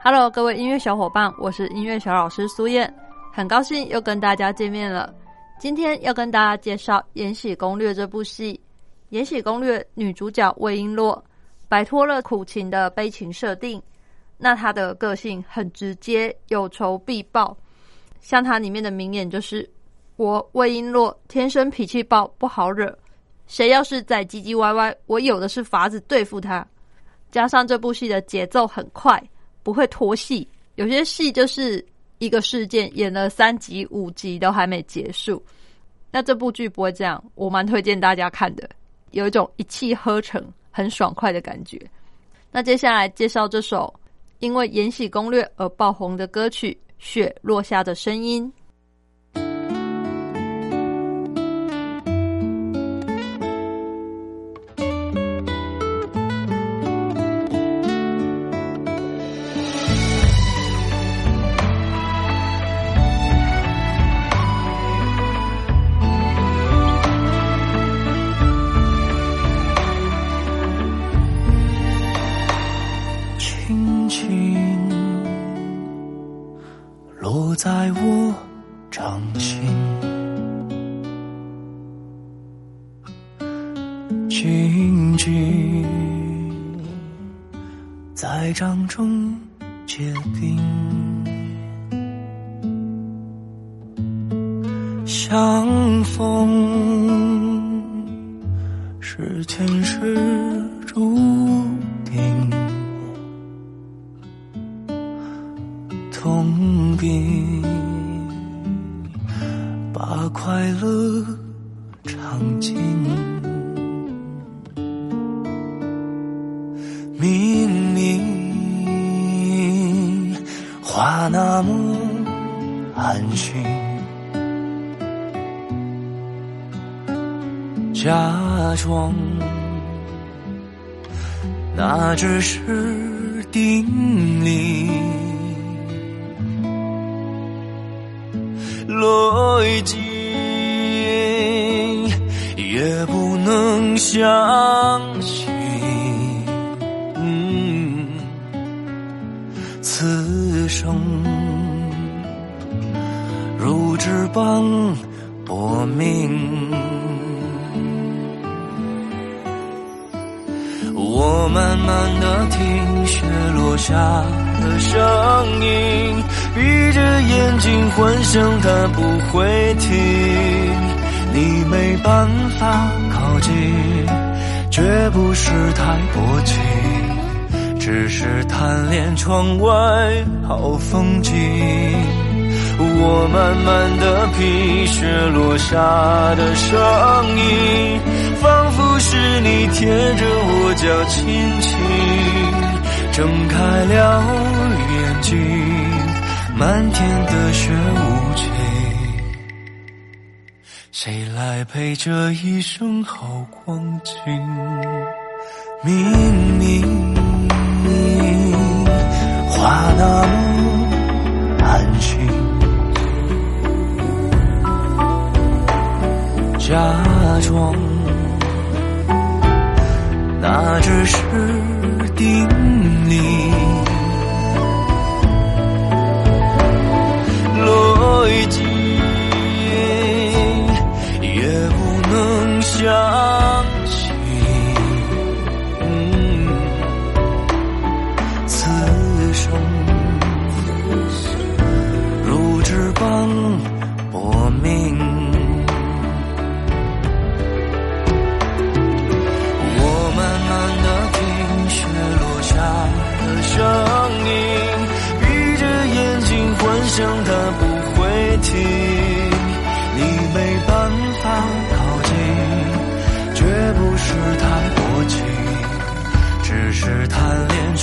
Hello，各位音乐小伙伴，我是音乐小老师苏燕，很高兴又跟大家见面了。今天要跟大家介绍《延禧攻略》这部戏。《延禧攻略》女主角魏璎珞摆脱了苦情的悲情设定，那她的个性很直接，有仇必报。像她里面的名言就是：“我魏璎珞天生脾气暴，不好惹。谁要是再唧唧歪歪，我有的是法子对付他。”加上这部戏的节奏很快。不会拖戏，有些戏就是一个事件演了三集五集都还没结束。那这部剧不会这样，我蛮推荐大家看的，有一种一气呵成、很爽快的感觉。那接下来介绍这首因为《延禧攻略》而爆红的歌曲《雪落下的声音》。在掌中结冰，相逢是前世注定。痛并把快乐尝尽，那么安心，假装那只是定理。已经也不能想薄命。我慢慢的听雪落下的声音。闭着眼睛幻想它不会停，你没办法靠近，绝不是太薄情，只是贪恋窗外好风景。我慢慢的品雪落下的声音，仿佛是你贴着我脚轻轻睁开了眼睛。漫天的雪无情，谁来陪这一生好光景？明明话那么安心，假装那只是定理。已经也不能相信，此生如纸般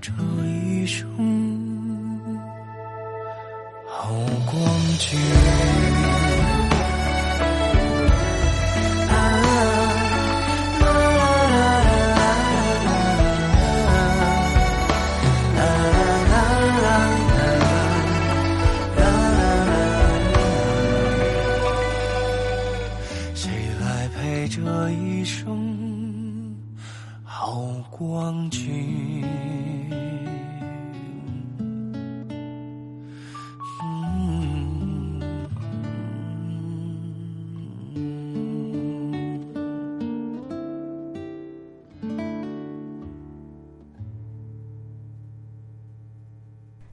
这一生好光景？谁来陪这一生好光景？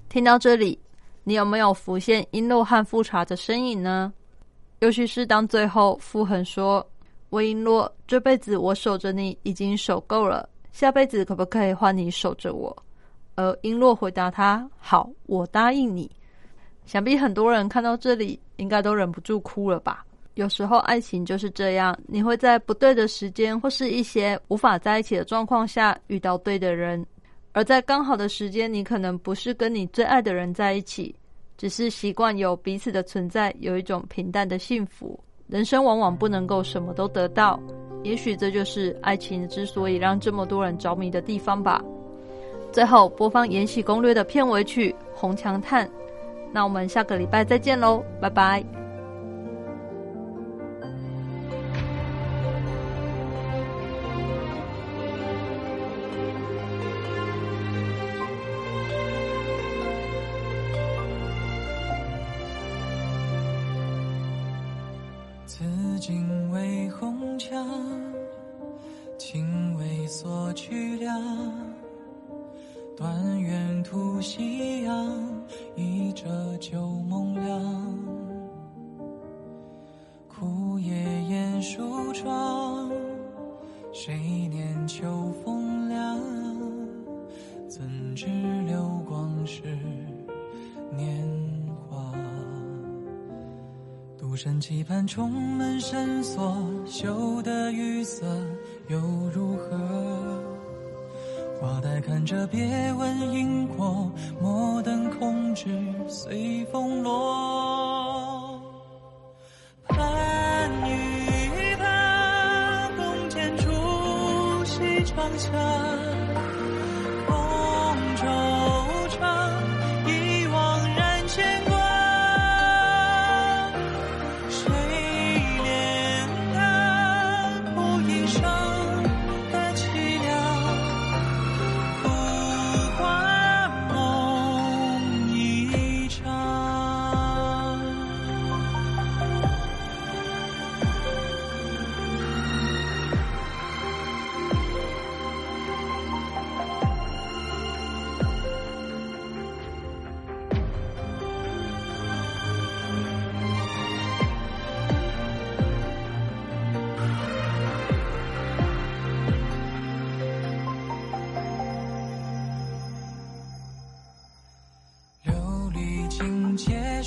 听到这里，你有没有浮现璎珞和富察的身影呢？尤其是当最后傅恒说：“魏璎珞，这辈子我守着你已经守够了，下辈子可不可以换你守着我？”而璎珞回答他：“好，我答应你。”想必很多人看到这里，应该都忍不住哭了吧？有时候爱情就是这样，你会在不对的时间，或是一些无法在一起的状况下遇到对的人。而在刚好的时间，你可能不是跟你最爱的人在一起，只是习惯有彼此的存在，有一种平淡的幸福。人生往往不能够什么都得到，也许这就是爱情之所以让这么多人着迷的地方吧。最后播放《延禧攻略》的片尾曲《红墙叹》，那我们下个礼拜再见喽，拜拜。紫荆为红墙，情为锁曲梁。断垣吐夕阳，一折旧梦凉。枯叶掩书窗，谁独身期盼重门深锁，羞得雨色又如何？花待看着，别问因果，莫等空枝随风落。盼与盼，共剪出西窗下。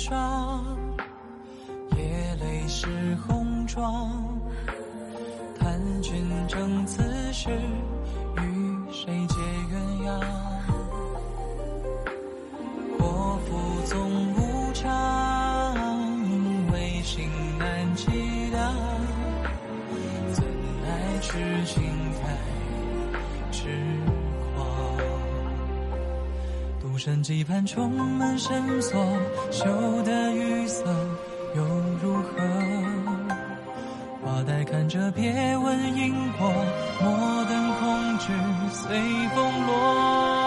霜，夜泪湿红妆。独身期盼重门深锁，修得雨色又如何？花待看着，别问因果，莫等空枝随风落。